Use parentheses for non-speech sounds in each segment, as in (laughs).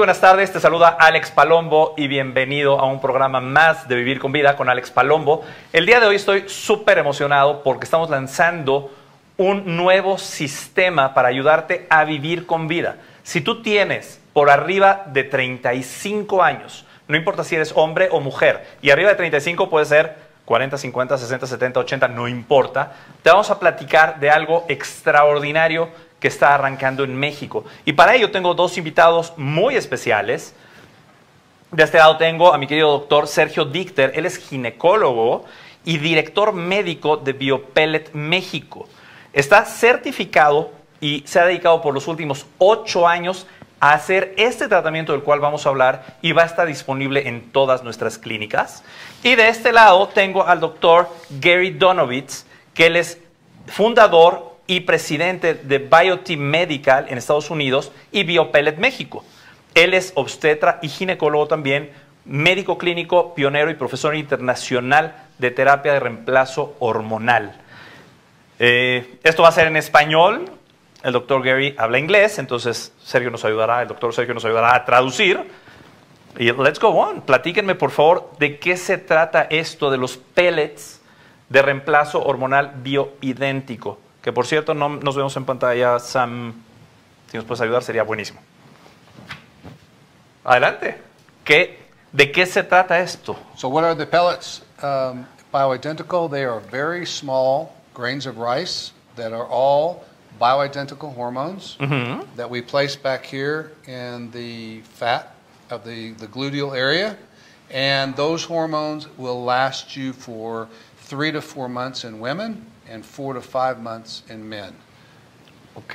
Buenas tardes. Te saluda Alex Palombo y bienvenido a un programa más de Vivir con Vida con Alex Palombo. El día de hoy estoy súper emocionado porque estamos lanzando un nuevo sistema para ayudarte a vivir con vida. Si tú tienes por arriba de 35 años, no importa si eres hombre o mujer, y arriba de 35 puede ser 40, 50, 60, 70, 80, no importa, te vamos a platicar de algo extraordinario que está arrancando en México. Y para ello tengo dos invitados muy especiales. De este lado tengo a mi querido doctor Sergio Dicter, él es ginecólogo y director médico de Biopellet México. Está certificado y se ha dedicado por los últimos ocho años a hacer este tratamiento del cual vamos a hablar y va a estar disponible en todas nuestras clínicas. Y de este lado tengo al doctor Gary Donovitz, que él es fundador y presidente de Bioteam Medical en Estados Unidos y Biopellet México. Él es obstetra y ginecólogo también, médico clínico, pionero y profesor internacional de terapia de reemplazo hormonal. Eh, esto va a ser en español. El doctor Gary habla inglés, entonces Sergio nos ayudará, el doctor Sergio nos ayudará a traducir. Y let's go on. Platíquenme, por favor, de qué se trata esto de los pellets de reemplazo hormonal bioidéntico. Que por cierto, no nos vemos en pantalla, Sam. Si nos puedes ayudar, sería buenísimo. Adelante. ¿Qué, ¿De qué se trata esto? So what are the pellets? Um, bioidentical, they are very small grains of rice that are all bioidentical hormones that we place back here in the fat of the, the gluteal area. And those hormones will last you for three to four months in women and four to five months in men. Ok.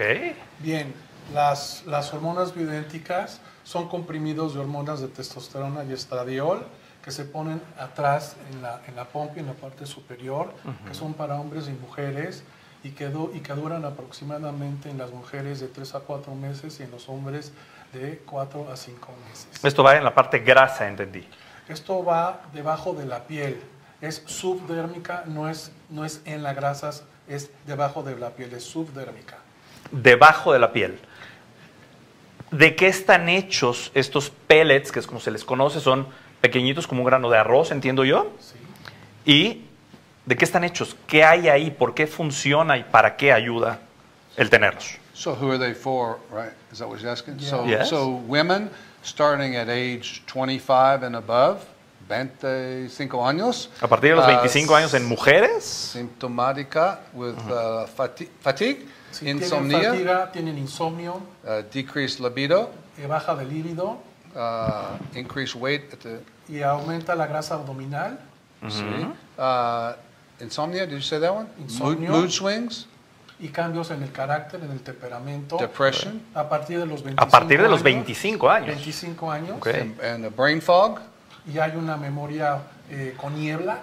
Bien, las, las hormonas bioidénticas son comprimidos de hormonas de testosterona y estradiol que se ponen atrás en la, en la pompa y en la parte superior, que son para hombres y mujeres y que, du- y que duran aproximadamente en las mujeres de 3 a 4 meses y en los hombres de 4 a 5 meses. Esto va en la parte grasa, entendí. Esto va debajo de la piel, es subdérmica, no es, no es en las grasas, es debajo de la piel, es subdérmica. Debajo de la piel. ¿De qué están hechos estos pellets, que es como se les conoce? Son pequeñitos como un grano de arroz, entiendo yo. ¿sí? ¿Y de qué están hechos? ¿Qué hay ahí? ¿Por qué funciona y para qué ayuda el tenerlos? So who are they for, right? Is that what you're asking? Yeah. So, Yes. so women starting at age 25 and above, 25 años. A partir de los uh, 25 años en mujeres, Symptomática with uh, fati- fatigue, Si tienen insomnia, fatiga, tienen insomnio, uh, decreased libido, eh, baja de líbido uh, increased weight at the, y aumenta la grasa abdominal, see? Uh, insomnia, did you say that one? Mood, Insomnio. mood swings, y cambios en el carácter, en el temperamento. depression, A partir de los 25 a partir de los años, 25 años. 25 años. Ok. and, and a brain fog. Y hay una memoria eh, con niebla.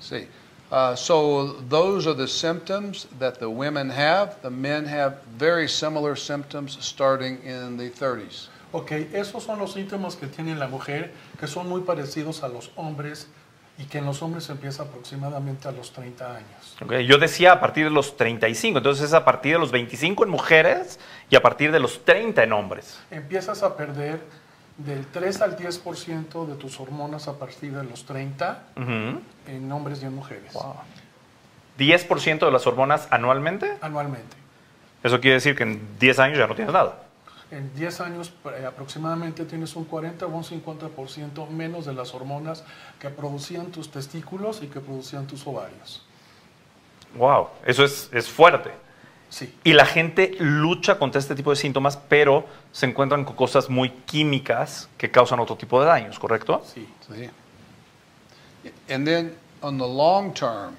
See, uh, so those are the symptoms that the women have. The men have very similar symptoms starting in the 30s. Ok, esos son los síntomas que tiene la mujer, que son muy parecidos a los hombres y que en los hombres empieza aproximadamente a los 30 años. Ok, Yo decía a partir de los 35, entonces es a partir de los 25 en mujeres y a partir de los 30 en hombres. Empiezas a perder del 3 al 10% de tus hormonas a partir de los 30 Ujú. en hombres y en mujeres, 10% de las hormonas anualmente. anualmente. Eso quiere decir que en 10 años ya no tienes nada. En 10 años eh, aproximadamente tienes un 40 o un 50% menos de las hormonas que producían tus testículos y que producían tus ovarios. Wow, eso es, es fuerte. Sí, Y la gente lucha contra este tipo de síntomas, pero se encuentran con cosas muy químicas que causan otro tipo de daños, ¿correcto? sí. See? And then on the long term,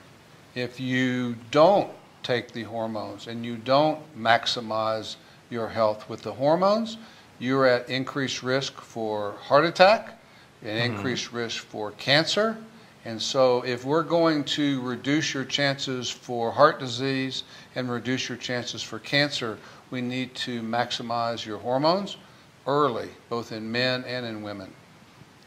if you don't take the hormones and you don't maximize your health with the hormones, you're at increased risk for heart attack and increased risk for cancer. And so, if we're going to reduce your chances for heart disease and reduce your chances for cancer, we need to maximize your hormones early, both in men and in women.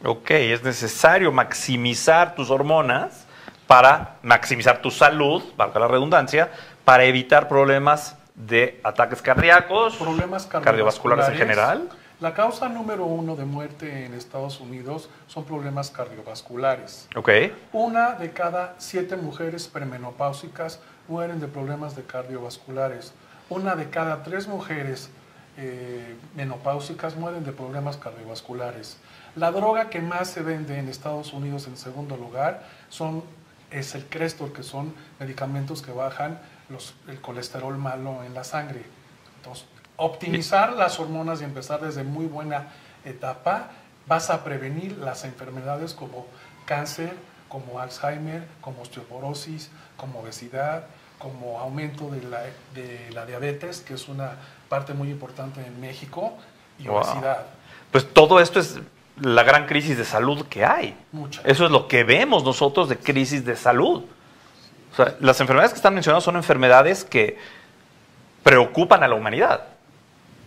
Ok, es necesario maximizar tus hormonas para maximizar tu salud, valga la redundancia, para evitar problemas de ataques cardíacos, Problemas cardiovasculares en general. La causa número uno de muerte en Estados Unidos son problemas cardiovasculares. Ok. Una de cada siete mujeres premenopáusicas mueren de problemas de cardiovasculares. Una de cada tres mujeres eh, menopáusicas mueren de problemas cardiovasculares. La droga que más se vende en Estados Unidos en segundo lugar son, es el Crestor, que son medicamentos que bajan los- el colesterol malo en la sangre. Entonces, optimizar las hormonas y empezar desde muy buena etapa, vas a prevenir las enfermedades como cáncer, como Alzheimer, como osteoporosis, como obesidad, como aumento de la, de la diabetes, que es una parte muy importante en México, y Wow. obesidad. Pues todo esto es la gran crisis de salud que hay. Mucha. Eso es lo que vemos nosotros de crisis de salud. O sea, las enfermedades que están mencionadas son enfermedades que preocupan a la humanidad.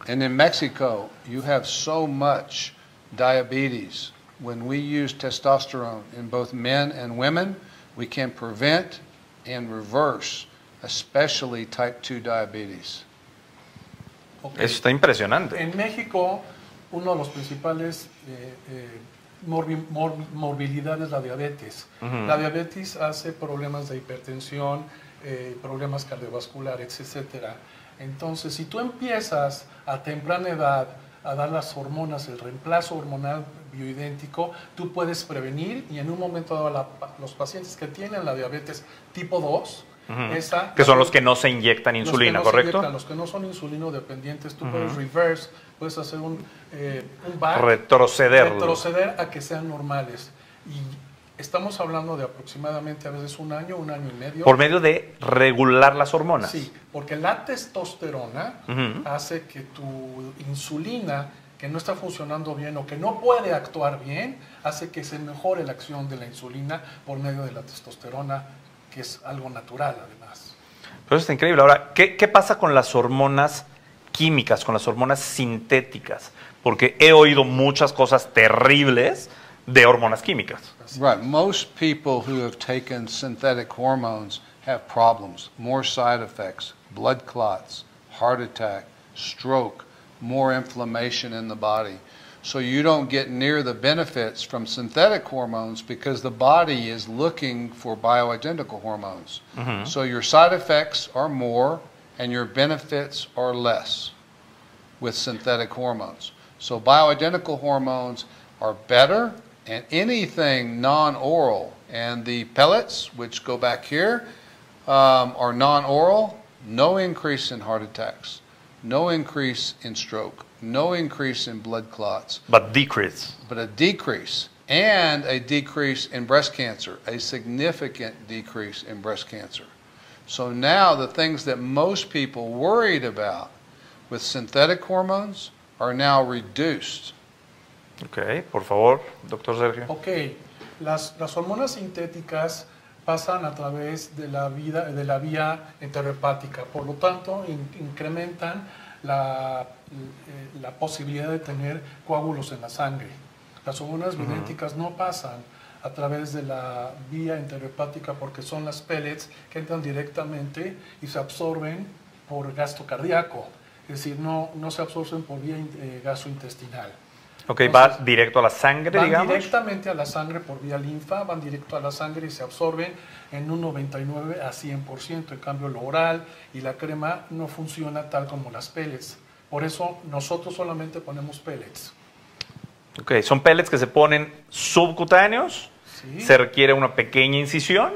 And in Mexico, you have so much diabetes. When we use testosterone in both men and women, we can prevent and reverse, especially type 2 diabetes. Ok. Eso está impresionante. En México, uno de los principales eh, eh, morbi- mor- morbilidad es la diabetes. Ujú. La diabetes hace problemas de hipertensión, eh, problemas cardiovasculares, etcétera. Entonces, si tú empiezas a temprana edad a dar las hormonas, el reemplazo hormonal bioidéntico, tú puedes prevenir y en un momento dado la- los pacientes que tienen la diabetes tipo 2, Ujú. esa, Que son los que no se inyectan insulina, no ¿correcto? inyectan, los que no son insulino dependientes, tú puedes reverse, puedes hacer un, eh, un back, Retroceder. retroceder a que sean normales. Y estamos hablando de aproximadamente a veces un año, un año y medio. Por medio de regular las hormonas. Sí, porque la testosterona hace que tu insulina, que no está funcionando bien o que no puede actuar bien, hace que se mejore la acción de la insulina por medio de la testosterona, que es algo natural además. Pero eso está increíble. Ahora, ¿qué, qué pasa con las hormonas químicas, con las hormonas sintéticas? Porque he oído muchas cosas terribles de hormonas químicas. Right. Most people who have taken synthetic hormones have problems, more side effects, blood clots, heart attack, stroke, more inflammation in the body. So you don't get near the benefits from synthetic hormones because the body is looking for bioidentical hormones. Mm-hmm. So your side effects are more and your benefits are less with synthetic hormones. So bioidentical hormones are better, and anything non-oral, and the pellets, which go back here, um, are non-oral, no increase in heart attacks, no increase in stroke, no increase in blood clots, But decrease. but a decrease and a decrease in breast cancer, a significant decrease in breast cancer. So now the things that most people worried about with synthetic hormones are now reduced. Ok, por favor, doctor Sergio. Ok, las, las hormonas sintéticas pasan a través de la, vida, de la vía enterohepática, por lo tanto in- incrementan la, eh, la posibilidad de tener coágulos en la sangre. Las hormonas bioidénticas no pasan a través de la vía enterohepática porque son las pellets que entran directamente y se absorben por gasto cardíaco, es decir, no, no se absorben por vía eh, gastrointestinal. Ok, va Entonces, directo a la sangre, Van digamos. directamente a la sangre por vía linfa, van directo a la sangre y se absorben en un 99 a 100%. En cambio, lo oral y la crema no funciona tal como las pellets. Por eso nosotros solamente ponemos pellets. Ok, son pellets que se ponen subcutáneos. ¿sí? Se requiere una pequeña incisión.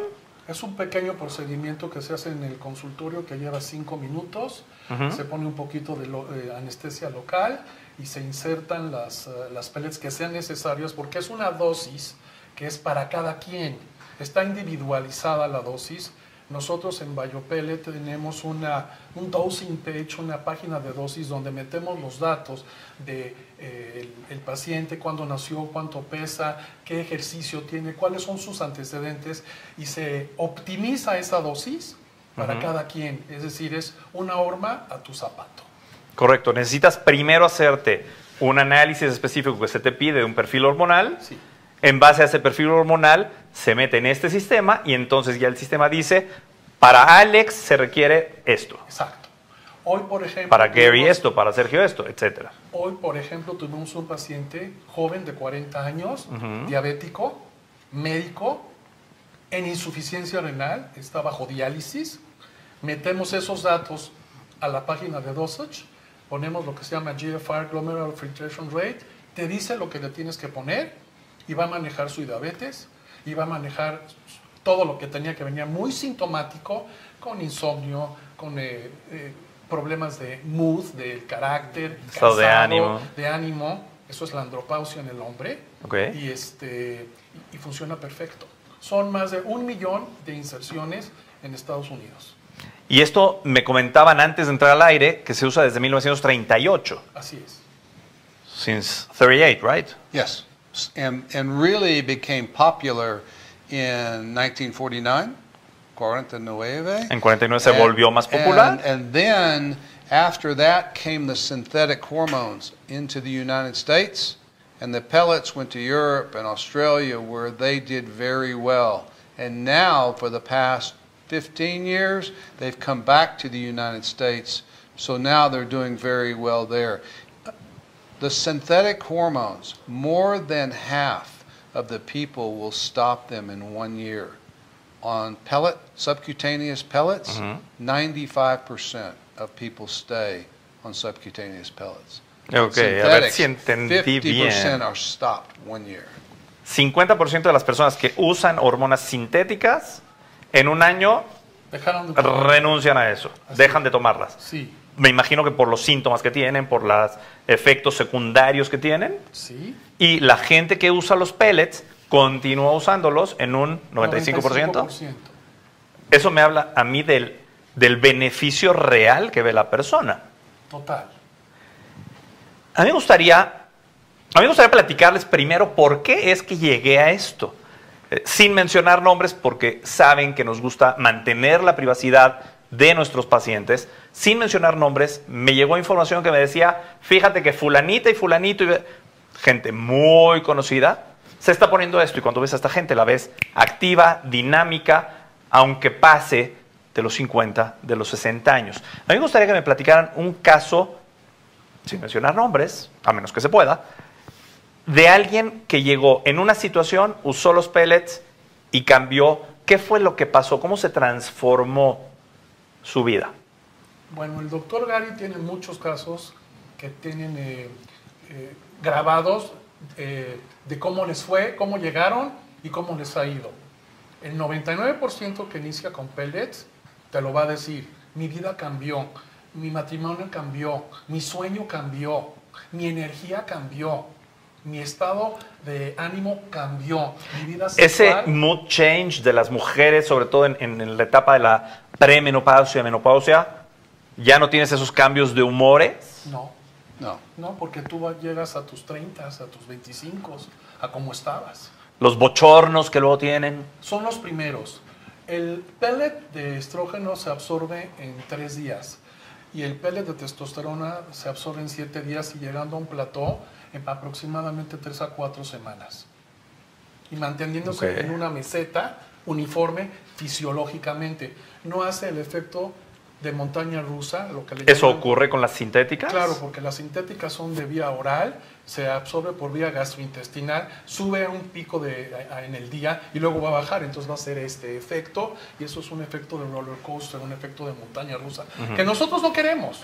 Es un pequeño procedimiento que se hace en el consultorio que lleva 5 minutos. Se pone un poquito de lo- eh, anestesia local y se insertan las, eh, las pellets que sean necesarias porque es una dosis que es para cada quien. Está individualizada la dosis. Nosotros en BioPellet tenemos una, un dosing page, una página de dosis donde metemos los datos de eh, el, el paciente, cuándo nació, cuánto pesa, qué ejercicio tiene, cuáles son sus antecedentes y se optimiza esa dosis para cada quien. Es decir, es una horma a tu zapato. Correcto, necesitas primero hacerte un análisis específico que se te pide de un perfil hormonal. Sí. En base a ese perfil hormonal se mete en este sistema y entonces ya el sistema dice, para Alex se requiere esto. Exacto. Hoy, por ejemplo, Para Gary tuvimos- esto, para Sergio esto, etcétera. Hoy, por ejemplo, tuvimos un paciente joven de 40 años, diabético, médico, en insuficiencia renal, está bajo diálisis. Metemos esos datos a la página de Dosage, ponemos lo que se llama GFR, Glomerular Filtration Rate, te dice lo que le tienes que poner y va a manejar su diabetes y va a manejar todo lo que tenía que venía muy sintomático, con insomnio, con eh, eh, problemas de mood, del carácter, Estado de ánimo. de ánimo. Eso es la andropausia en el hombre. Ok. Y, este, y funciona perfecto. Son más de un millón de inserciones en Estados Unidos. Y esto me comentaban antes de entrar al aire que se usa desde 1938. Así es. Since 38, right? Yes. And, and really became popular in 1949, 49. En 49 se volvió más popular. And, and then after that came the synthetic hormones into the United States, and the pellets went to Europe and Australia where they did very well. And now, for the past 15 years, they've come back to the United States, so now they're doing very well there. The synthetic hormones, more than half of the people will stop them in one year. On pellet, subcutaneous pellets, 95% of people stay on subcutaneous pellets. Ok, a ver si entendí 50% bien. are stopped one year. 50% de las personas que usan hormonas sintéticas en un año Dejaron de renuncian a eso, Así dejan de tomarlas. Sí, Me imagino que por los síntomas que tienen, por los efectos secundarios que tienen. sí. Y la gente que usa los pellets continúa usándolos en un 95%. 95%. Eso me habla a mí del, del beneficio real que ve la persona. Total. A mí me gustaría, a mí me gustaría platicarles primero por qué es que llegué a esto, Eh, sin mencionar nombres porque saben que nos gusta mantener la privacidad de nuestros pacientes. Sin mencionar nombres, me llegó información que me decía, fíjate que fulanita y fulanito, y gente muy conocida, se está poniendo esto y cuando ves a esta gente la ves activa, dinámica, aunque pase de los 50, de los 60 años. A mí me gustaría que me platicaran un caso sin mencionar nombres, a menos que se pueda, de alguien que llegó en una situación, usó los pellets y cambió. ¿Qué fue lo que pasó? ¿Cómo se transformó su vida? Bueno, el doctor Gary tiene muchos casos que tienen eh, eh, grabados eh, de cómo les fue, cómo llegaron y cómo les ha ido. El 99% que inicia con pellets te lo va a decir, mi vida cambió, mi matrimonio cambió, mi sueño cambió, mi energía cambió, mi estado de ánimo cambió, mi vida Ese sexual... mood change de las mujeres, sobre todo en, en la etapa de la premenopausia menopausia, ya no tienes esos cambios de humores. No, No. no, porque tú llegas a tus 30, a tus 25, a como estabas. Los bochornos que luego tienen. Son los primeros. El pellet de estrógeno se absorbe en tres días y el pellet de testosterona se absorbe en siete días y llegando a un plató en aproximadamente tres a cuatro semanas. Y manteniéndose en una meseta uniforme fisiológicamente. No hace el efecto de montaña rusa, lo que le ¿Eso llaman- ocurre con las sintéticas? Claro, porque las sintéticas son de vía oral, se absorbe por vía gastrointestinal, sube a un pico de, a- a- en el día y luego va a bajar, entonces va a ser este efecto y eso es un efecto de roller coaster, un efecto de montaña rusa, que nosotros no queremos.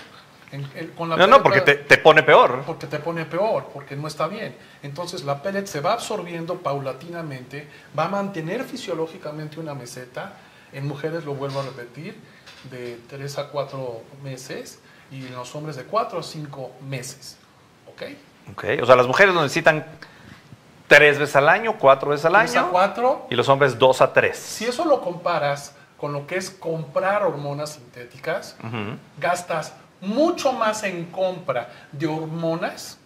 En- en- con la No, no, porque te, te pone peor. porque te pone peor, porque no está bien. Entonces la pellet se va absorbiendo paulatinamente, va a mantener fisiológicamente una meseta. En mujeres lo vuelvo a repetir, de 3 a 4 meses y en los hombres de 4 a 5 meses. ¿Ok? Ok, O sea, las mujeres lo necesitan tres veces al año, cuatro veces al 3 a año, 4. y los hombres dos a tres. Si eso lo comparas con lo que es comprar hormonas sintéticas, Ujú. gastas mucho más en compra de hormonas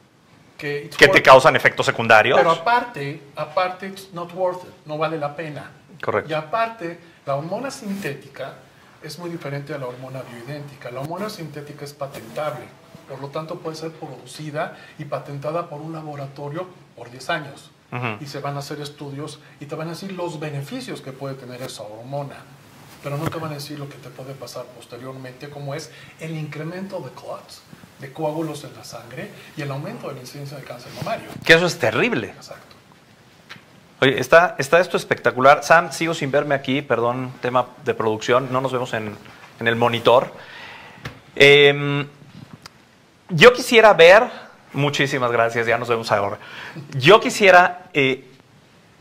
que... Que te causan efectos secundarios. Pero aparte, aparte, it's not worth it, no vale la pena. Correcto. Y aparte, la hormona sintética es muy diferente a la hormona bioidéntica. La hormona sintética es patentable, por lo tanto puede ser producida y patentada por un laboratorio por 10 años. Y se van a hacer estudios y te van a decir los beneficios que puede tener esa hormona. pero no te van a decir lo que te puede pasar posteriormente, como es el incremento de clots, de coágulos en la sangre y el aumento de la incidencia de cáncer mamario. Que eso es terrible. Exacto. Oye, está, está esto espectacular. Sam, sigo sin verme aquí, perdón, tema de producción, no nos vemos en, en el monitor. Em, yo quisiera ver, muchísimas gracias, ya nos vemos ahora. Yo quisiera eh,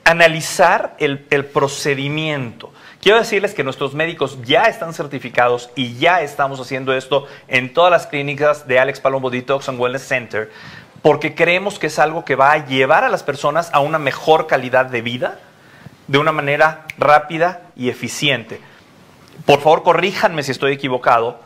analizar el, el procedimiento. Quiero decirles que nuestros médicos ya están certificados y ya estamos haciendo esto en todas las clínicas de Alex Palombo Detox and Wellness Center, porque creemos que es algo que va a llevar a las personas a una mejor calidad de vida de una manera rápida y eficiente. Por favor, corríjanme si estoy equivocado.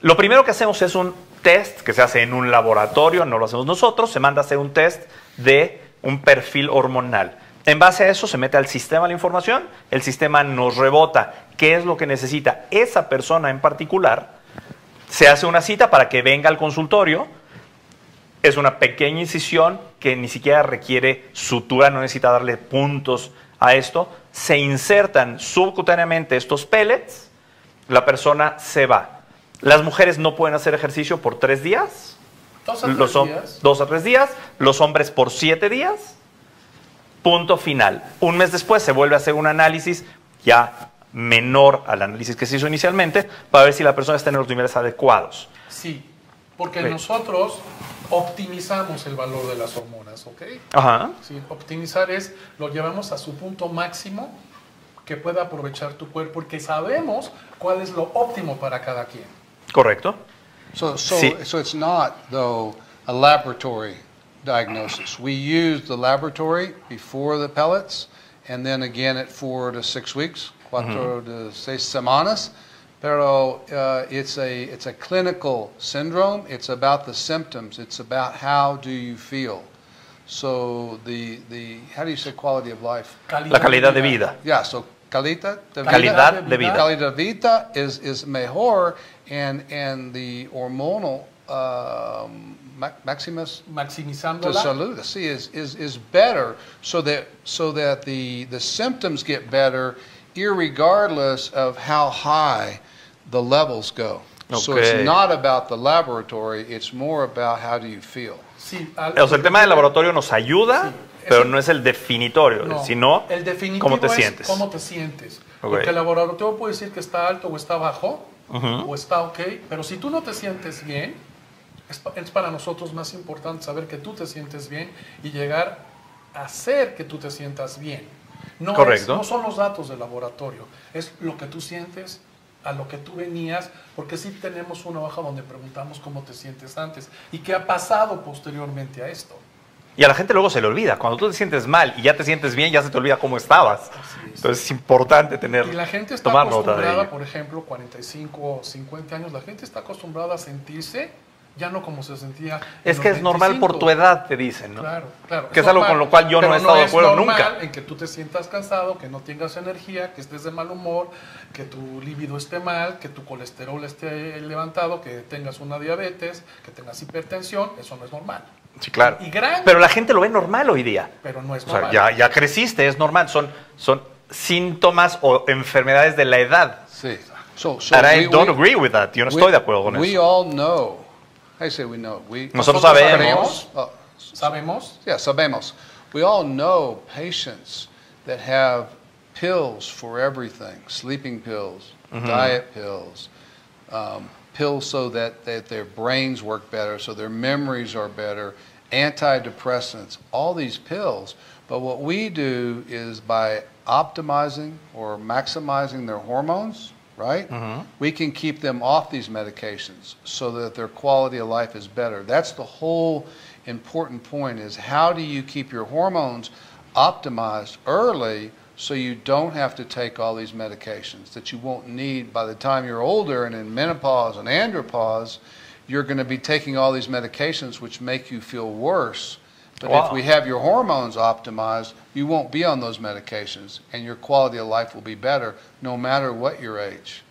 Lo primero que hacemos es un test que se hace en un laboratorio, no lo hacemos nosotros, se manda a hacer un test de un perfil hormonal. En base a eso se mete al sistema la información, el sistema nos rebota qué es lo que necesita esa persona en particular, se hace una cita para que venga al consultorio, es una pequeña incisión que ni siquiera requiere sutura, no necesita darle puntos a esto, se insertan subcutáneamente estos pellets, la persona se va. Las mujeres no pueden hacer ejercicio por tres días, Dos a tres los días. dos a tres días, los hombres por siete días, punto final. Un mes después se vuelve a hacer un análisis ya menor al análisis que se hizo inicialmente para ver si la persona está en los niveles adecuados. Sí, porque nosotros optimizamos el valor de las hormonas, ¿ok? Ajá. Sí, optimizar es lo llevamos a su punto máximo que pueda aprovechar tu cuerpo porque sabemos cuál es lo óptimo para cada quien. Correcto. So, so, Sí. so it's not, though, a laboratory diagnosis. We use the laboratory before the pellets, and then again at four to six weeks, cuatro to seis semanas. Pero uh, it's, a, it's a clinical syndrome. It's about the symptoms. It's about how do you feel. So the, the how do you say quality of life? La calidad de vida. Yeah, so calidad de vida. Calidad de vida. Calidad de vida is, is mejor, and, and the hormonal um, maximus de Maximizándola. salud, sí, is, is, is better, so that, so that the, the symptoms get better, irregardless of how high the levels go. So Okay. it's not about the laboratory, it's more about how do you feel. Sí, al- O sea, el tema del laboratorio nos ayuda, Sí. pero Ese- no es el definitorio, No, sino el definitivo cómo te es sientes. cómo te sientes. Ok. Porque el laboratorio puede decir que está alto o está bajo, Ujú. o está ok, pero si tú no te sientes bien, es, es para nosotros más importante saber que tú te sientes bien y llegar a hacer que tú te sientas bien. No, es- Correcto. no son los datos del laboratorio, es lo que tú sientes, a lo que tú venías, porque sí tenemos una hoja donde preguntamos cómo te sientes antes y qué ha pasado posteriormente a esto. Y a la gente luego se le olvida. Cuando tú te sientes mal y ya te sientes bien, ya se te olvida cómo estabas. Es. Entonces es importante tener, Y la gente está tomar acostumbrada, por ejemplo, 45 o 50 años, la gente está acostumbrada a sentirse ya no como se sentía. en Es que es normal por 25. tu edad, te dicen, ¿no? Claro, claro. Que es algo con lo cual yo no pero he estado de es acuerdo normal nunca. En que tú te sientas cansado, que no tengas energía, que estés de mal humor, que tu líbido esté mal, que tu colesterol esté levantado, que tengas una diabetes, que tengas hipertensión, eso no es normal. Sí, claro. Y gran- Pero la gente lo ve normal hoy día. Pero no es O sea, normal. ya, ya creciste, es normal. Son, son síntomas o enfermedades de la edad. Sí. So, so And I we- don't we- agree with that. Yo no estoy de acuerdo con we eso. all know. I say we know. We, Nosotros Nosotros sabemos. Oh, ¿Sabemos? yeah, sabemos. We all know patients that have pills for everything, sleeping pills, diet pills, um, pills so that, that their brains work better, so their memories are better, antidepressants, all these pills. But what we do is by optimizing or maximizing their hormones, right? Mm-hmm. We can keep them off these medications so that their quality of life is better. That's the whole important point is how do you keep your hormones optimized early so you don't have to take all these medications that you won't need by the time you're older and in menopause and andropause you're going to be taking all these medications which make you feel worse but Wow. if we have your hormones optimized you won't be on those medications and your quality of life will be better no matter what your age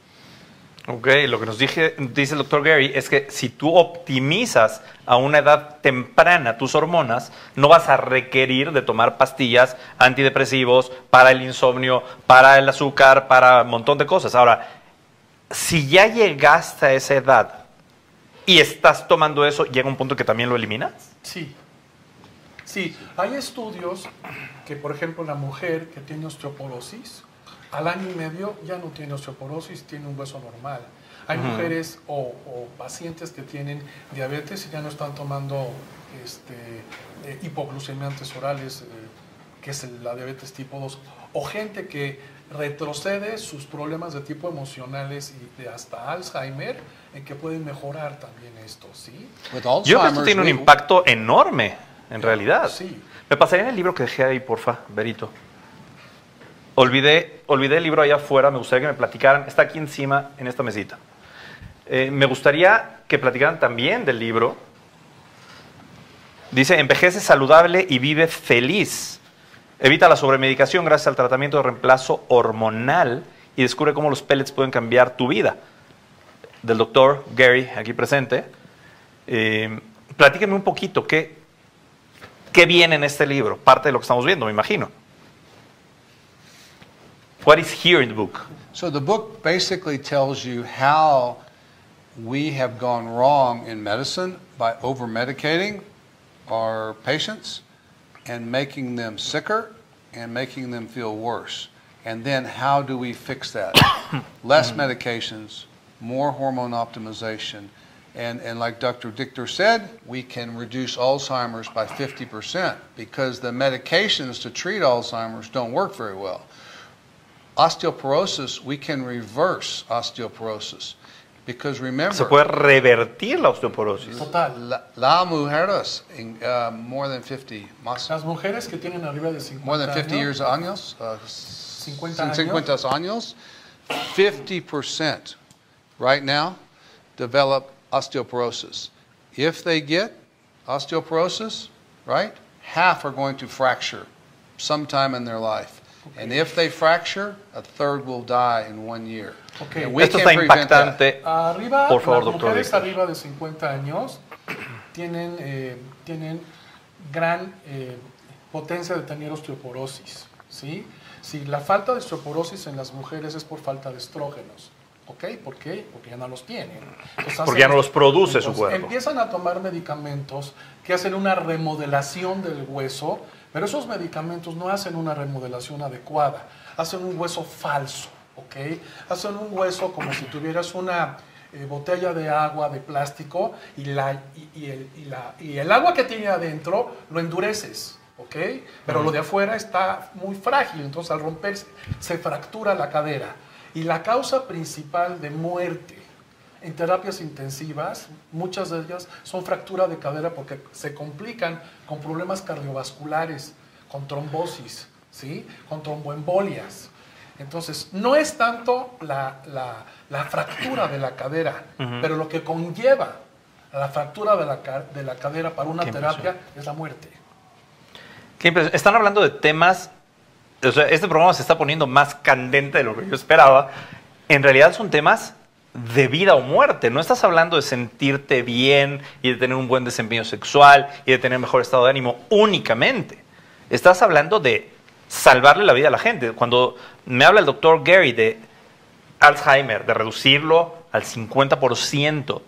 Ok, lo que nos dije, dice el doctor Gary es que si tú optimizas a una edad temprana tus hormonas, no vas a requerir de tomar pastillas antidepresivos para el insomnio, para el azúcar, para un montón de cosas. Ahora, si ya llegaste a esa edad y estás tomando eso, llega un punto que también lo eliminas. Sí. Sí, hay estudios que, por ejemplo, la mujer que tiene osteoporosis, al año y medio ya no tiene osteoporosis, tiene un hueso normal. Hay mujeres o, o pacientes que tienen diabetes y ya no están tomando este, eh, hipoglucemiantes orales, eh, que es el- la diabetes tipo 2. O gente que retrocede sus problemas de tipo emocionales y de hasta Alzheimer, en que pueden mejorar también esto, ¿sí? Yo creo que esto Alzheimer's, tiene un impacto enorme, en realidad. Sí. Me pasaría en el libro que dejé ahí, porfa, Berito. Olvidé, olvidé el libro allá afuera, me gustaría que me platicaran, está aquí encima, en esta mesita. Eh, me gustaría que platicaran también del libro. Dice, envejece saludable y vive feliz. Evita la sobremedicación gracias al tratamiento de reemplazo hormonal y descubre cómo los pellets pueden cambiar tu vida. Del doctor Gary, aquí presente. Eh, platíquenme un poquito, ¿qué, ¿qué viene en este libro? Parte de lo que estamos viendo, me imagino. What is here in the book? So the book basically tells you how we have gone wrong in medicine by over medicating our patients and making them sicker and making them feel worse. And then how do we fix that? (coughs) Less medications, more hormone optimization. And, and like Dr. Dichter said, we can reduce Alzheimer's by 50% because the medications to treat Alzheimer's don't work very well osteoporosis, we can reverse osteoporosis. Because remember, Se puede revertir la osteoporosis. Total. la, la mujeres in uh, more than 50, más, Las mujeres que tienen arriba de 50 more than 50 años, years años, uh, 50 años. 50 años, 50% right now develop osteoporosis. If they get osteoporosis, right, half are going to fracture sometime in their life. And if they fracture, a third will die in one year. Okay. And we Esto can está impactante. Arriba, Por favor, las doctor mujeres Víctor. arriba de 50 años tienen, eh, tienen gran eh, potencia de tener osteoporosis. ¿sí? Si la falta de osteoporosis en las mujeres es por falta de estrógenos. ¿Ok? ¿Por qué? Porque ya no los tienen. Entonces, Porque hacen- ya no los produce su Entonces, cuerpo. Empiezan a tomar medicamentos que hacen una remodelación del hueso, pero esos medicamentos no hacen una remodelación adecuada, hacen un hueso falso, ¿ok? Hacen un hueso como si tuvieras una eh, botella de agua de plástico y, la, y, y el, y la- y el agua que tiene adentro lo endureces. ¿ok? Pero lo de afuera está muy frágil, entonces al romperse se fractura la cadera. Y la causa principal de muerte en terapias intensivas, muchas de ellas son fractura de cadera porque se complican con problemas cardiovasculares, con trombosis, ¿sí? con tromboembolias. Entonces, no es tanto la, la- la fractura de la cadera, pero lo que conlleva la fractura de la, de la cadera para una terapia es la muerte. Qué. Están hablando de temas. O sea, este programa se está poniendo más candente de lo que yo esperaba. En realidad son temas de vida o muerte. No estás hablando de sentirte bien y de tener un buen desempeño sexual y de tener mejor estado de ánimo únicamente. Estás hablando de salvarle la vida a la gente. Cuando me habla el doctor Gary de Alzheimer, de reducirlo al 50%,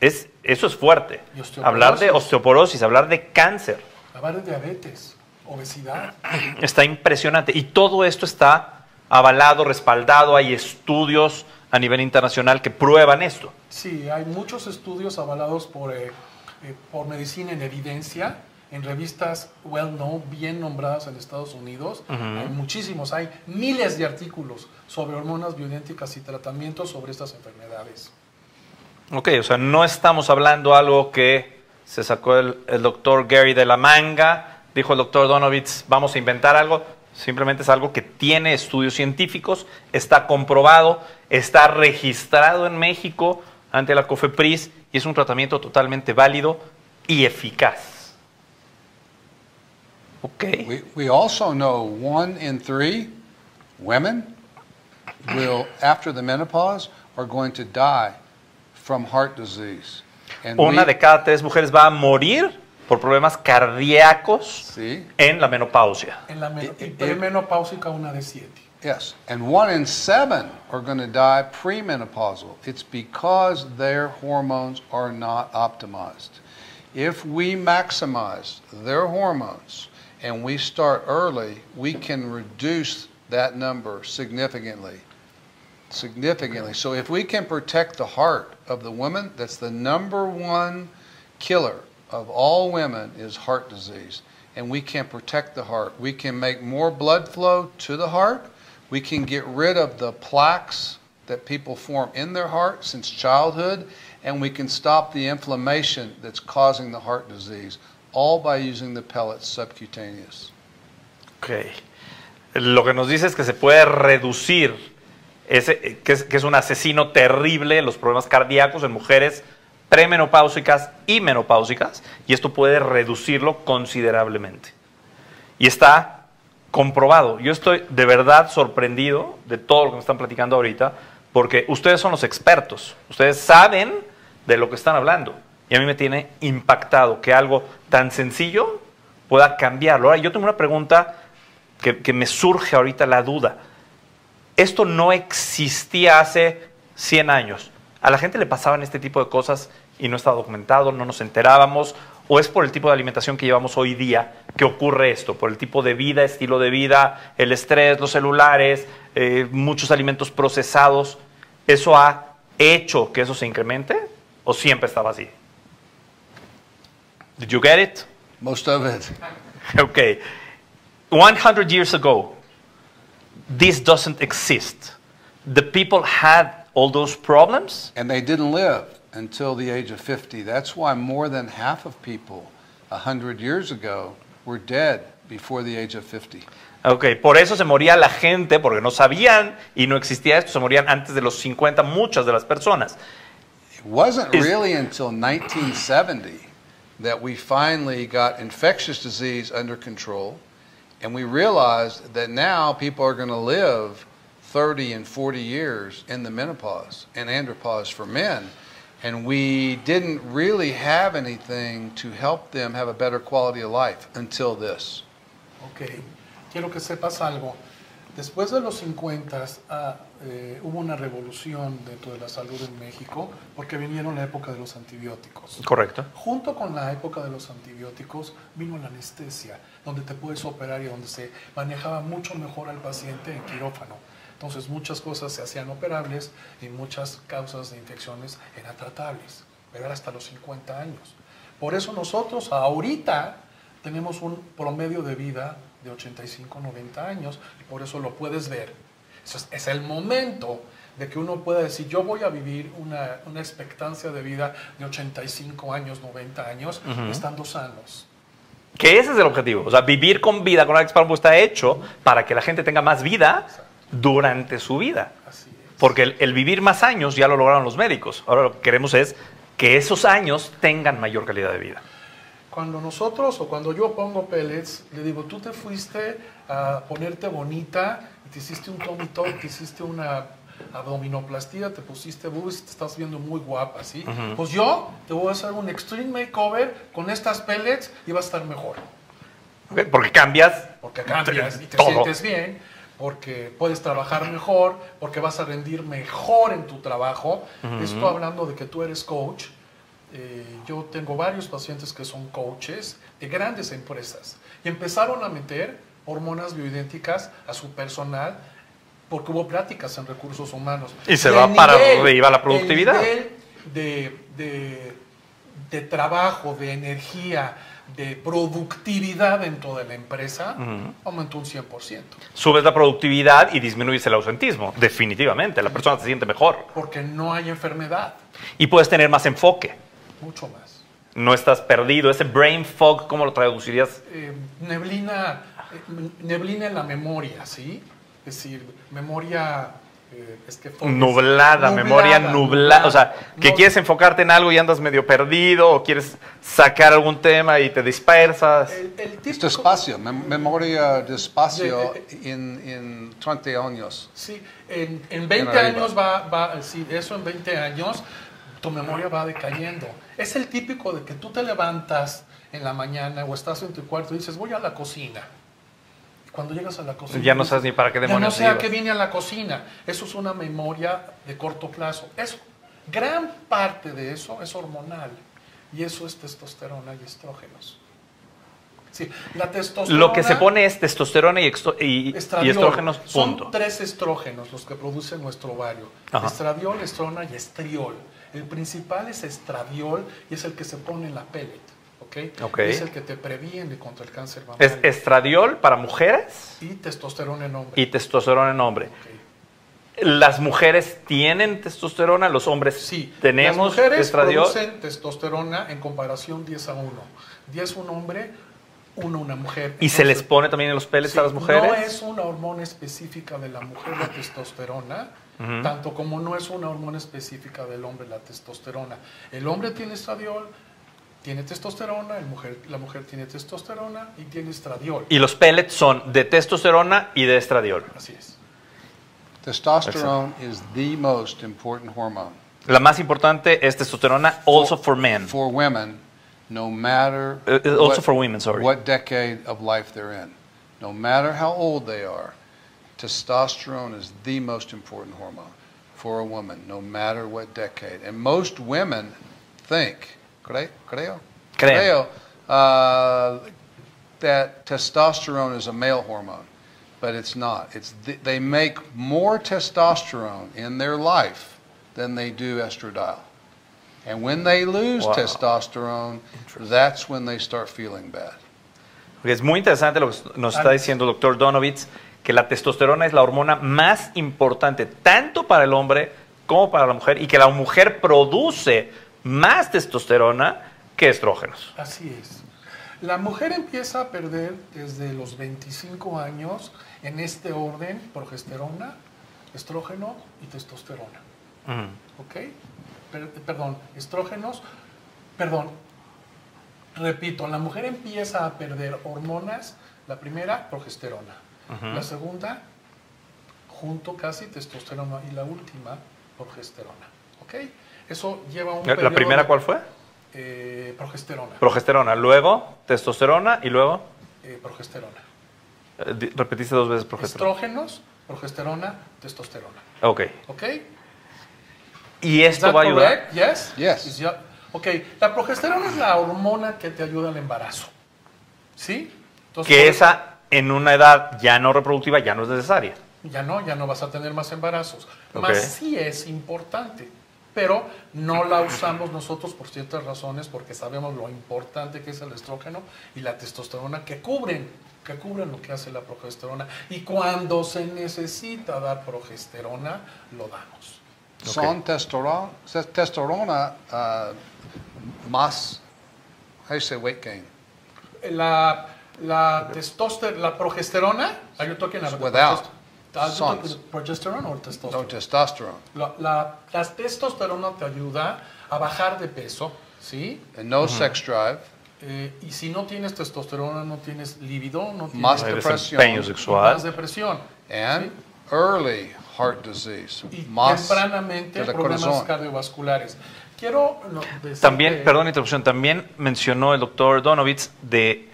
es, eso es fuerte. Hablar de osteoporosis, hablar de cáncer. Hablar de diabetes, obesidad. Está impresionante. Y todo esto está avalado, respaldado. Hay estudios a nivel internacional que prueban esto. Sí, hay muchos estudios avalados por, eh, eh, por medicina en evidencia, en revistas well known, bien nombradas en Estados Unidos. Hay muchísimos, hay miles de artículos sobre hormonas bioidénticas y tratamientos sobre estas enfermedades. Ok, o sea, no estamos hablando algo que se sacó el, el doctor Gary de la manga, dijo el doctor Donovitz, vamos a inventar algo. Simplemente es algo que tiene estudios científicos, está comprobado, está registrado en México ante la COFEPRIS y es un tratamiento totalmente válido y eficaz. Ok. We, we also know one in three women will, after the menopause, are going to die from heart disease. And Una we- de cada tres mujeres va a morir por problemas cardíacos See? en la menopausia. En la men- Eh, eh, premenopáusica una de siete. Yes, and one in seven are going to die premenopausal. It's because their hormones are not optimized. If we maximize their hormones and we start early, we can reduce that number significantly. Significantly. So if we can protect the heart of the woman, that's the number one killer of all women is heart disease. And we can protect the heart. We can make more blood flow to the heart. We can get rid of the plaques that people form in their heart since childhood. And we can stop the inflammation that's causing the heart disease, all by using the pellets subcutaneous. Ok. Lo que nos dice es que se puede reducir, ese, que, es, que es un asesino terrible, los problemas cardíacos en mujeres premenopáusicas y menopáusicas, y esto puede reducirlo considerablemente. Y está comprobado. Yo estoy de verdad sorprendido de todo lo que me están platicando ahorita, porque ustedes son los expertos, ustedes saben de lo que están hablando. Y a mí me tiene impactado que algo tan sencillo pueda cambiarlo. Ahora, yo tengo una pregunta que, que me surge ahorita la duda. Esto no existía hace 100 años. A la gente le pasaban este tipo de cosas y no estaba documentado, no nos enterábamos, o es por el tipo de alimentación que llevamos hoy día que ocurre esto, por el tipo de vida, estilo de vida, el estrés, los celulares, eh, muchos alimentos procesados. ¿Eso ha hecho que eso se incremente o siempre estaba así? Did you get it? Most of it. (laughs) Okay. 100 years ago, this doesn't exist. The people had all those problems. And they didn't live until the age of 50. That's why more than half of people 100 years ago were dead before the age of 50. Ok, por eso se moría la gente, porque no sabían y no existía esto, se morían antes de los 50 muchas de las personas. It wasn't Is- really until 1970 that we finally got infectious disease under control and we realized that now people are going to live 30 and 40 years in the menopause and andropause for men. And we didn't really have anything to help them have a better quality of life until this. Ok, quiero que sepas algo. Después de los 50 ah, eh, hubo una revolución dentro de la salud en México porque vinieron la época de los antibióticos. Correcto. Junto con la época de los antibióticos vino la anestesia, donde te puedes operar y donde se manejaba mucho mejor al paciente en quirófano. Entonces muchas cosas se hacían operables y muchas causas de infecciones eran tratables, pero era hasta los 50 años. Por eso nosotros ahorita tenemos un promedio de vida de 85, 90 años y por eso lo puedes ver. Eso es, es el momento de que uno pueda decir, yo voy a vivir una, una expectancia de vida de 85 años, 90 años, estando sanos. Que ese es el objetivo. O sea, vivir con vida con Alex Palumbo está hecho para que la gente tenga más vida durante su vida. Así es. Porque el, el vivir más años ya lo lograron los médicos. Ahora lo que queremos es que esos años tengan mayor calidad de vida. Cuando nosotros o cuando yo pongo pellets, le digo, tú te fuiste a ponerte bonita te hiciste un tummy tuck, te hiciste una abdominoplastía, te pusiste boobs, te estás viendo muy guapa, ¿sí? Pues yo te voy a hacer un extreme makeover con estas pellets y va a estar mejor. Porque cambias Porque cambias y te todo. sientes bien, porque puedes trabajar mejor, porque vas a rendir mejor en tu trabajo. Esto hablando de que tú eres coach. eh, yo tengo varios pacientes que son coaches de grandes empresas y empezaron a meter hormonas bioidénticas a su personal porque hubo prácticas en recursos humanos. Y se va para arriba la productividad. El nivel de, de- de trabajo, de energía, de productividad dentro de la empresa aumentó un 100%. subes la productividad y disminuyes el ausentismo. Definitivamente, la persona se siente mejor. Porque no hay enfermedad, Y puedes tener más enfoque. mucho más. No estás perdido. Ese brain fog, ¿cómo lo traducirías? Eh, neblina, eh, neblina en la memoria, ¿sí? Es decir, memoria eh, es que Nublada, memoria nublada. O sea, que No, quieres enfocarte en algo y andas medio perdido, o quieres sacar algún tema y te dispersas. el, el Es despacio, mem- memoria despacio De- en, en 30 años. Sí, en, en 20 arriba. años va, va, sí, eso en 20 años, tu memoria va decayendo. Es el típico de que tú te levantas en la mañana o estás en tu cuarto y dices, voy a la cocina. Cuando llegas a la cocina... Ya no sabes ni para qué Ya no demonios sé a ibas". qué vine a la cocina. Eso es una memoria de corto plazo. Eso, gran parte de eso es hormonal. Y eso es testosterona y estrógenos. Sí, la testosterona... Lo que se pone es testosterona y, estrógenos, Son punto. tres estrógenos los que produce nuestro ovario. Ajá. Estradiol, estrona y estriol. El principal es estradiol y es el que se pone en la pellet. Es el que te previene contra el cáncer mamario. Es estradiol para mujeres y testosterona en hombre. y testosterona en hombre. ¿Las mujeres tienen testosterona? ¿Los hombres Sí, tenemos las mujeres estradiol? producen testosterona en comparación 10 a 1. 10 un hombre, 1 una mujer. ¿Y se les pone también en los pellets Sí, a las mujeres? No es una hormona específica de la mujer la testosterona, tanto como no es una hormona específica del hombre la testosterona. El hombre tiene estradiol, tiene testosterona, el mujer, la mujer tiene testosterona y tiene estradiol. Y los pellets son de testosterona y de estradiol. Así es. Testosterone is the most important hormone La más importante es testosterona, also for men. for women, no matter Uh, uh, also for women, sorry. what decade of life they're in. No matter how old they are, testosterone is the most important hormone for a woman, no matter what decade. And most women think, creo, creo, Creen. uh, that testosterone is a male hormone, but it's not. It's th- they make more testosterone in their life than they do estradiol. And when they lose Wow. testosterone, that's when they start feeling bad. Porque es muy interesante lo que nos está diciendo el doctor Donovitz, que la testosterona es la hormona más importante tanto para el hombre como para la mujer y que la mujer produce más testosterona que estrógenos. Así es. La mujer empieza a perder desde los 25 años en este orden progesterona, estrógeno y testosterona. ¿Ok? Per- perdón, estrógenos, perdón, repito, la mujer empieza a perder hormonas, la primera, progesterona, la segunda, junto casi testosterona y la última, progesterona. ¿Ok? Eso lleva un ¿La periodo primera de- cuál fue? Eh, progesterona. Progesterona, luego testosterona y luego, eh, progesterona. eh, repetiste dos veces progesterona. Estrógenos, progesterona, testosterona. Ok. ¿Ok? Y esto va a ayudar. correct? Yes? Yes. Ok, la progesterona es la hormona que te ayuda al embarazo. ¿Sí? Entonces, Que esa en una edad ya no reproductiva ya no es necesaria. Ya no, ya no vas a tener más embarazos. Ok. Más sí es importante, pero no la usamos nosotros por ciertas razones, porque sabemos lo importante que es el estrógeno y la testosterona que cubren, que cubren lo que hace la progesterona. Y cuando se necesita dar progesterona, lo damos. Son testosterona, testosterona uh, más, how do you say weight gain? La, la testosterona, la progesterona, are you talking about the Talking sons. progesterone or No, testosterone? La, la, la testosterona te ayuda a bajar de peso, ¿sí? And no sex drive, Eh, y si no tienes testosterona, no tienes libido, no tienes Más depresión. desempeño más sexual. depresión. and early heart disease, Y más tempranamente del problemas corazón. cardiovasculares. Quiero no, decirte- También, perdón la interrupción, también mencionó el doctor Donovitz de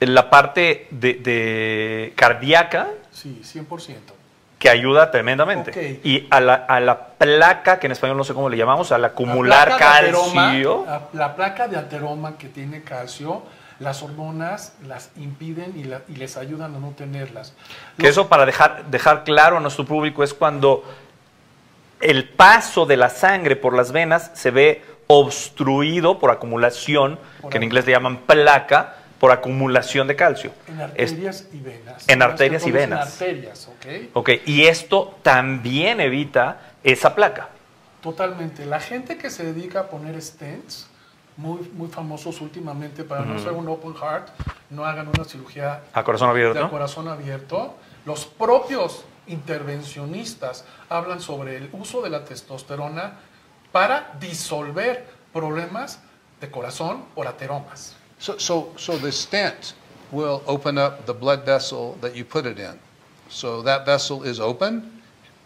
la parte de, de cardíaca Sí, 100%. que ayuda tremendamente. Y a la, a la placa, que en español no sé cómo le llamamos, al acumular La ateroma- calcio. la, la placa de ateroma que tiene calcio, las hormonas las impiden y, la- y les ayudan a no tenerlas. Que eso para dejar, dejar claro a nuestro público es cuando el paso de la sangre por las venas se ve obstruido por acumulación, Por que en inglés le llaman placa, por acumulación de calcio. En Es- arterias y venas. en arterias y venas. arterias, ¿ok? ok, y esto también evita esa placa. Totalmente. La gente que se dedica a poner stents, muy, muy famosos últimamente, para no ser un open heart, no hagan una cirugía A corazón de abierto. corazón abierto. Los propios intervencionistas hablan sobre el uso de la testosterona para disolver problemas de corazón por ateromas. So, so, so the stent will open up the blood vessel that you put it in. So that vessel is open,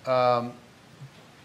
um,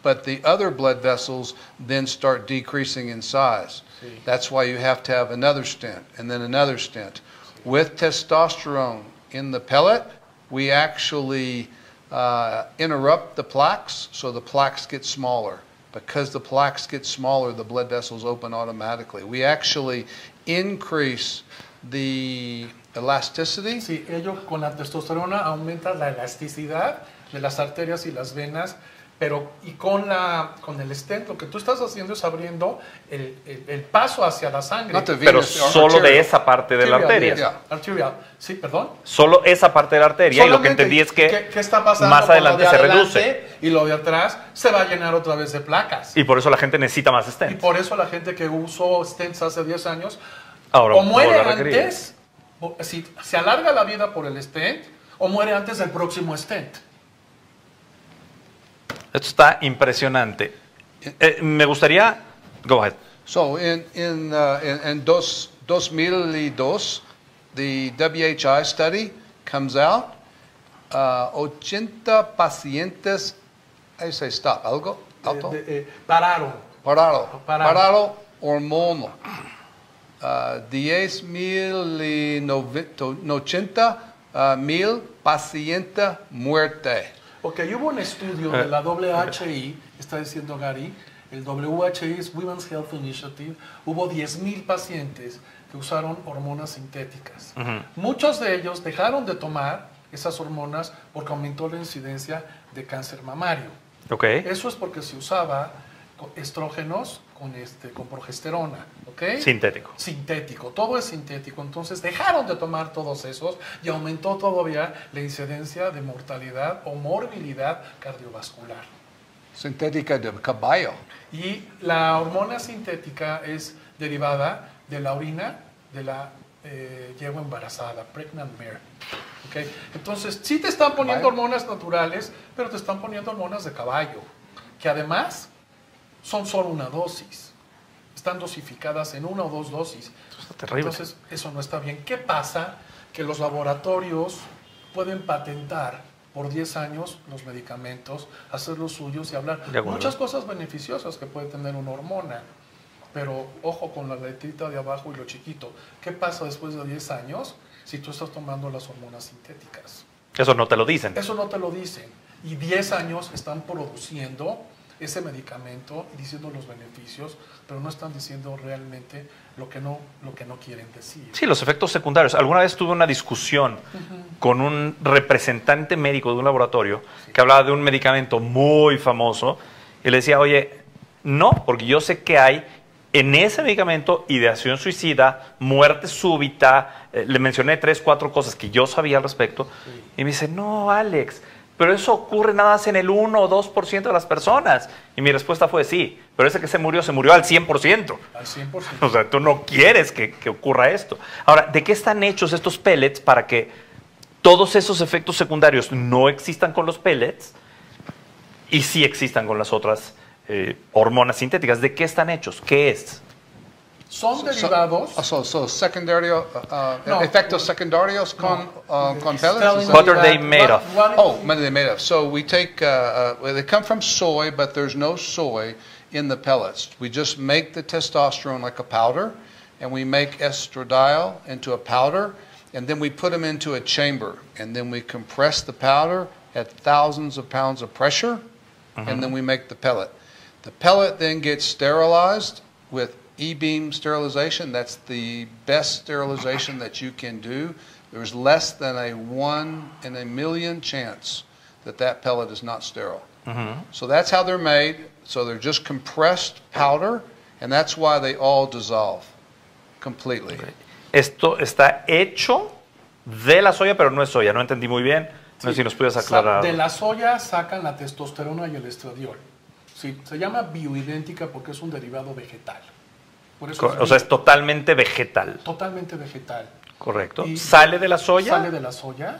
but the other blood vessels then start decreasing in size. That's why you have to have another stent and then another stent. With testosterone in the pellet, we actually uh, interrupt the plaques, so the plaques get smaller. Because the plaques get smaller, the blood vessels open automatically. We actually increase the elasticity. Sí, ello con la testosterona aumenta la elasticidad de las arterias y las venas, pero y con, la, con el stent lo que tú estás haciendo es abriendo el, el- el paso hacia la sangre. The Pero solo de arterial. esa parte de la arteria. Arterial. Sí, perdón. Solo esa parte de la arteria. y lo que Solamente, entendí es que ¿qué, qué está pasando más adelante de se adelante reduce. Y lo de atrás se va a llenar otra vez de placas. Y por eso la gente necesita más Y stents. por eso la gente que usó stents hace 10 años Ahora, o muere antes, si se alarga la vida por el stent, o muere antes del próximo stent. Esto está impresionante. Eh, me gustaría. Go ahead. So in, in, uh, in, in dos, 2002, the WHI study comes out. Uh, 80 pacientes, I say stop, algo, alto, Eh, de- eh, pararon. parado, Parado. parado hormono. Uh, 10 mil y noveto- 80 uh, mil pacientes muerte. Ok, hubo un estudio de la WHI, está diciendo Gary, el WHI es Women's Health Initiative, hubo 10.000 pacientes que usaron hormonas sintéticas. Muchos de ellos dejaron de tomar esas hormonas porque aumentó la incidencia de cáncer mamario. Ok. Eso es porque se usaba estrógenos con, este, con progesterona, ¿ok? Sintético. Sintético, todo es sintético. Entonces dejaron de tomar todos esos y aumentó todavía la incidencia de mortalidad o morbilidad cardiovascular. Sintética de caballo. Y la hormona sintética es derivada de la orina de la eh, yegua embarazada, pregnant mare. ¿ok? Entonces, sí te están poniendo Caballo. hormonas naturales, pero te están poniendo hormonas de caballo, que además son solo una dosis. Están dosificadas en una o dos dosis. Esto está terrible. Entonces, eso no está bien. ¿Qué pasa? Que los laboratorios pueden patentar por 10 años los medicamentos, hacer los suyos y hablar muchas cosas beneficiosas que puede tener una hormona. Pero ojo con la letrita de abajo y lo chiquito. ¿Qué pasa después de 10 años si tú estás tomando las hormonas sintéticas? Eso no te lo dicen. Eso no te lo dicen. Y 10 años están produciendo ese medicamento diciendo los beneficios, pero no están diciendo realmente lo que no, lo que no quieren decir. Sí, los efectos secundarios. Alguna vez tuve una discusión con un representante médico de un laboratorio que hablaba de un medicamento muy famoso y le decía, oye, no, porque yo sé que hay en ese medicamento ideación suicida, muerte súbita, eh, le mencioné tres, cuatro cosas que yo sabía al respecto y me dice, no, Alex, pero eso ocurre nada más en el 1 o 2% de las personas. Y mi respuesta fue sí, pero ese que se murió se murió al 100%. Al 100%. O sea, tú no quieres que, que ocurra esto. Ahora, ¿de qué están hechos estos pellets para que todos esos efectos secundarios no existan con los pellets y sí existan con las otras eh, hormonas sintéticas? ¿De qué están hechos? ¿Qué es? Son So- derivados. So, so secundario, uh, uh, No. efectos secundarios con, uh, con pellets? Telling is me that- What are they made what- of? what- Oh, what are they made of? So we take, uh, uh, they come from soy, but there's no soy in the pellets. We just make the testosterone like a powder, and we make estradiol into a powder, and then we put them into a chamber, and then we compress the powder at thousands of pounds of pressure, and then we make the pellet. The pellet then gets sterilized with E-beam sterilization. That's the best sterilization that you can do. There's less than a one in a million chance that that pellet is not sterile. Mm-hmm. So that's how they're made. So they're just compressed powder, and that's why they all dissolve completely. Esto está hecho de la soya, pero no es soya. No entendí muy bien. No sé si nos puedes aclarar. De la soya sacan la testosterona y el estradiol. Sí, se llama bioidéntica porque es un derivado vegetal. Por eso Co- O sea, es totalmente vegetal. totalmente vegetal. Correcto. Y- ¿Sale de la soya? Sale de la soya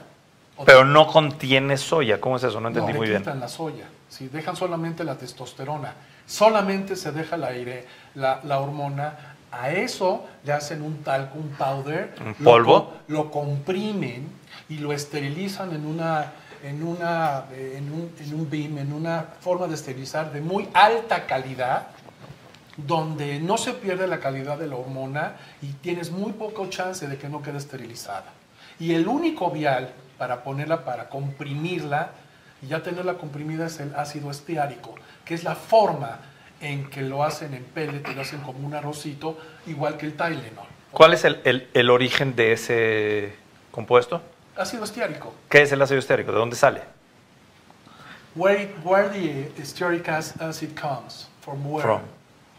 Pero no contiene soya. ¿Cómo es eso? No entendí no, muy bien. quitan la soya. Si dejan solamente la testosterona, solamente se deja la, aire, la, la hormona, a eso le hacen un talco, un powder, ¿Un lo polvo? co- Lo, comprimen y lo esterilizan en una en una en un, en un beam, en una forma de esterilizar de muy alta calidad, donde no se pierde la calidad de la hormona y tienes muy poco chance de que no quede esterilizada. Y el único vial para ponerla, para comprimirla, y ya tenerla comprimida es el ácido esteárico, que es la forma en que lo hacen en pellet, lo hacen como un arrocito, igual que el Tylenol. ¿Cuál es el, el- el origen de ese compuesto? Ácido esteárico. ¿Qué es el ácido estérico? ¿De dónde sale? Where, the stearic ac- acid comes, from where? From.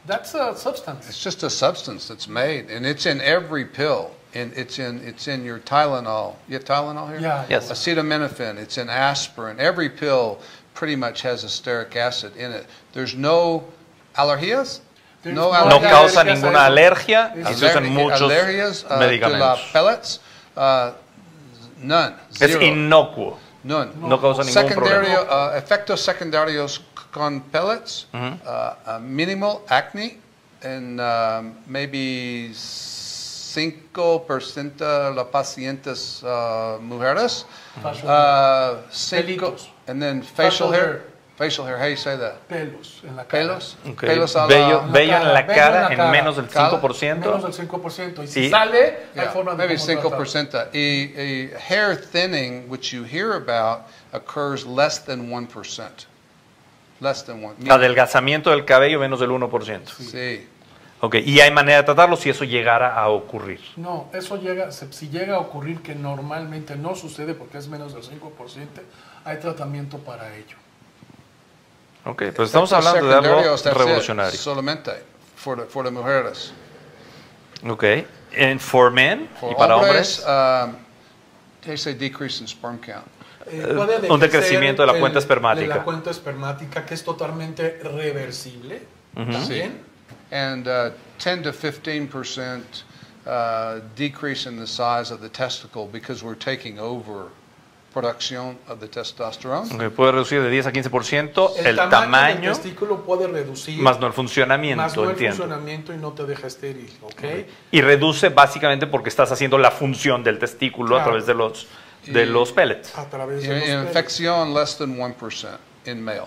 That's a substance. It's just a substance that's made, and it's in every pill. And it's in it's in your Tylenol. You have Tylenol here? Yeah, Yes. Acetaminophen. It's in aspirin. Every pill pretty much has a stearic acid in it. There's no allergias. There's no no No causa ninguna alergia y Es- se usan muchos allergias uh, medicamentos. la pellets. Uh, none. Es inocuo. None. No causa ningún problema. uh, efectos secundarios con pellets, Ujú. uh, uh, minimal acne, and um, maybe 5% de las pacientes uh, mujeres. Facial Uh, cinco, and then facial Facial hair. hair. Facial hair, how do you say that? Pelos en la cara. Pelos? Ok. Pelos a la- Bello, en la bello en cara, la bello cara en la en cara. menos del Cara. 5%. Menos del 5%. Y si Y- sale, hay Yeah, forma de maybe cómo 5%. Y, y hair thinning, which you hear about, occurs less than 1%. Less than 1%. Adelgazamiento del cabello menos del 1%. Sí. Ok, y hay manera de tratarlo si eso llegara a ocurrir. No, eso llega, si llega a ocurrir que normalmente no sucede porque es menos del 5%, hay tratamiento para ello. Ok, pues estamos hablando de algo revolucionario. Solamente, for the, for the mujeres. Ok, en for men For y para hombres, hombres. um, they say decrease in sperm count. Eh, un decrecimiento de la el- cuenta espermática. De la cuenta espermática, que es totalmente reversible. También. And uh, 10 to 15% uh, decrease in the size of the testicle because we're taking over production of the testosterone. Ok, puede reducir de 10 a 15% El, el tamaño, tamaño, del testículo puede reducir, más no el funcionamiento, más no el entiendo. funcionamiento y no te deja estéril, ¿ok? Y reduce básicamente porque estás haciendo la función del testículo a Claro. través de los, de los pellets. A través de los. Infección less than 1% in male.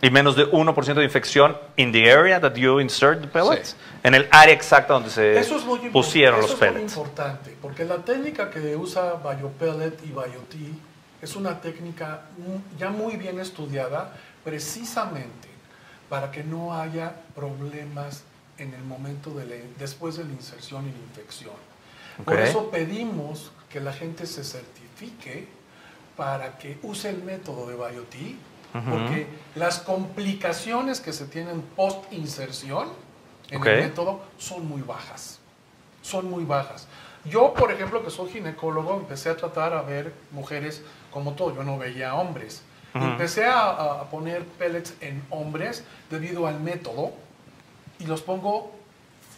Y menos de 1% de infección in the area that you insert the pellets. Sí. En el área exacta donde se Eso es muy pusieron eso los es muy pellets. importante, porque la técnica que usa BioPellet y BioT es una técnica ya muy bien estudiada precisamente para que no haya problemas en el momento de la- después de la inserción y la infección. Por eso pedimos que la gente se certifique para que use el método de BioT, porque las complicaciones que se tienen post inserción en el método son muy bajas. Son muy bajas. Yo, por ejemplo, que soy ginecólogo, empecé a tratar a ver mujeres como todo. Yo no veía hombres. Empecé a, a poner pellets en hombres debido al método y los pongo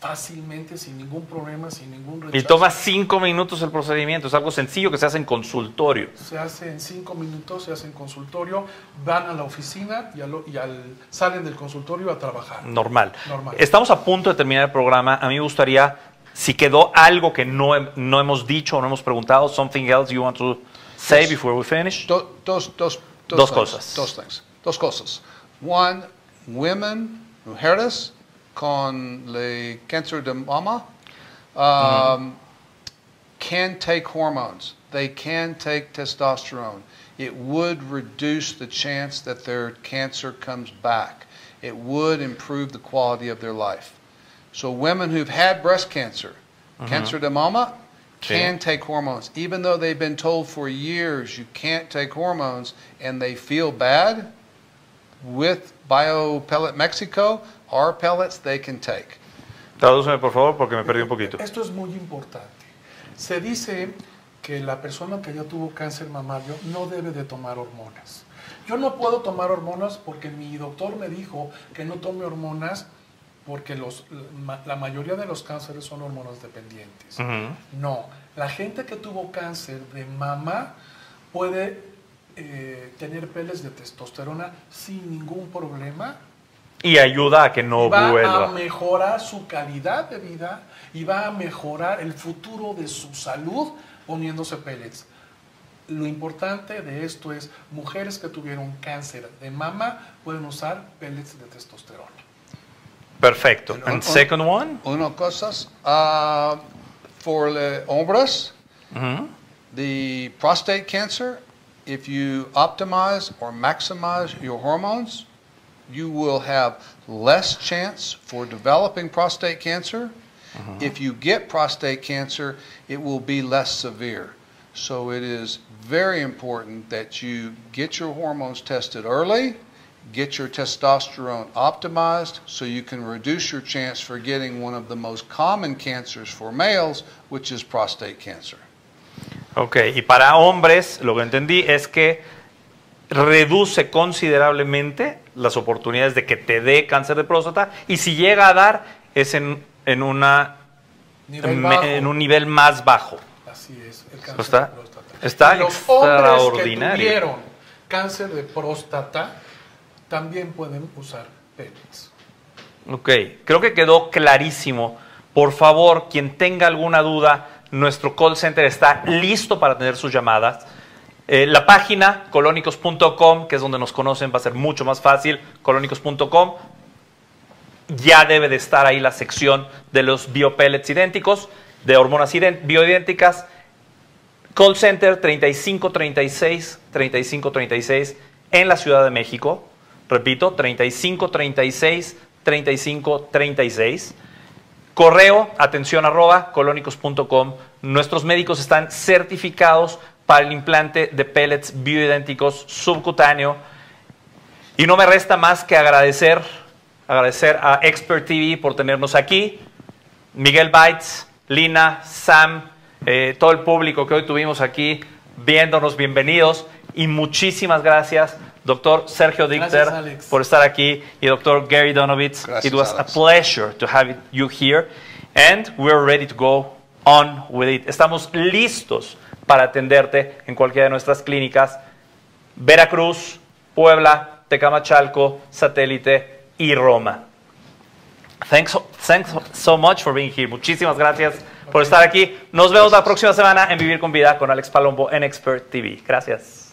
fácilmente, sin ningún problema, sin ningún rechazo. Y toma 5 minutos el procedimiento. Es algo sencillo que se hace en consultorio. Se hace en cinco minutos, se hace en consultorio, van a la oficina y, al- y al- salen del consultorio a trabajar. Normal. Normal. Estamos a punto de terminar el programa. A mí me gustaría, si quedó algo que no, no hemos dicho o no hemos preguntado, something else you want to say Yes. before we finish. Do- dos, dos, dos, Dos things, cosas. Dos things. Dos cosas. One, women, mujeres, con el cáncer de mama, um, can take hormones. They can take testosterone. It would reduce the chance that their cancer comes back. It would improve the quality of their life. So women who've had breast cancer, cancer de mama, can take hormones. Even though they've been told for years you can't take hormones and they feel bad, with BioPellet Mexico, our pellets they can take. Tradúceme, por favor, porque me perdí un poquito. Esto es muy importante. Se dice que la persona que ya tuvo cáncer mamario no debe de tomar hormonas. Yo no puedo tomar hormonas porque mi doctor me dijo que no tome hormonas porque los, la mayoría de los cánceres son hormonas dependientes. No, la gente que tuvo cáncer de mama puede eh, tener pellets de testosterona sin ningún problema. Y ayuda a que no va a vuelva. mejorar su calidad de vida y va a mejorar el futuro de su salud poniéndose pellets. Lo importante de esto es mujeres que tuvieron cáncer de mama pueden usar pellets de testosterona. Perfecto. And un- second one? Una cosas, uh, for the hombres, Ujú. the prostate cancer, if you optimize or maximize your hormones, you will have less chance for developing prostate cancer. Uh-huh. If you get prostate cancer, it will be less severe. So it is very important that you get your hormones tested early, get your testosterone optimized so you can reduce your chance for getting one of the most common cancers for males, which is prostate cancer. Ok, y para hombres, lo que entendí es que reduce considerablemente las oportunidades de que te dé cáncer de próstata y si llega a dar es en, en una, me- en un nivel más bajo. Así es, el cáncer Está- de próstata. está Y los hombres que tuvieron cáncer de próstata también pueden usar pellets. Ok, creo que quedó clarísimo. Por favor, quien tenga alguna duda, nuestro call center está listo para tener sus llamadas. Eh, la página colónicos.com, que es donde nos conocen, va a ser mucho más fácil, colónicos.com. Ya debe de estar ahí la sección de los biopellets idénticos, de hormonas bioidénticas. Call Center 3536 3536 en la Ciudad de México. Repito, 3536 3536. Correo, atención arroba colónicos.com. Nuestros médicos están certificados para el implante de pellets bioidénticos subcutáneo. Y no me resta más que agradecer, agradecer a Expert TV por tenernos aquí. Miguel Bites, Lina, Sam, eh, todo el público que hoy tuvimos aquí viéndonos, bienvenidos. Y muchísimas gracias, doctor Sergio Dichter, Gracias, por estar aquí, y doctor Gary Donovitz. Gracias, It was Alex. a pleasure to have you here. And we're ready to go on with it. Estamos listos para atenderte en cualquiera de nuestras clínicas. Veracruz, Puebla, Tecamachalco, Satélite y Roma. Thanks, thanks so much for being here. Muchísimas gracias por estar aquí. Nos vemos la próxima semana en Vivir con Vida con Alex Palombo en Expert TV. Gracias.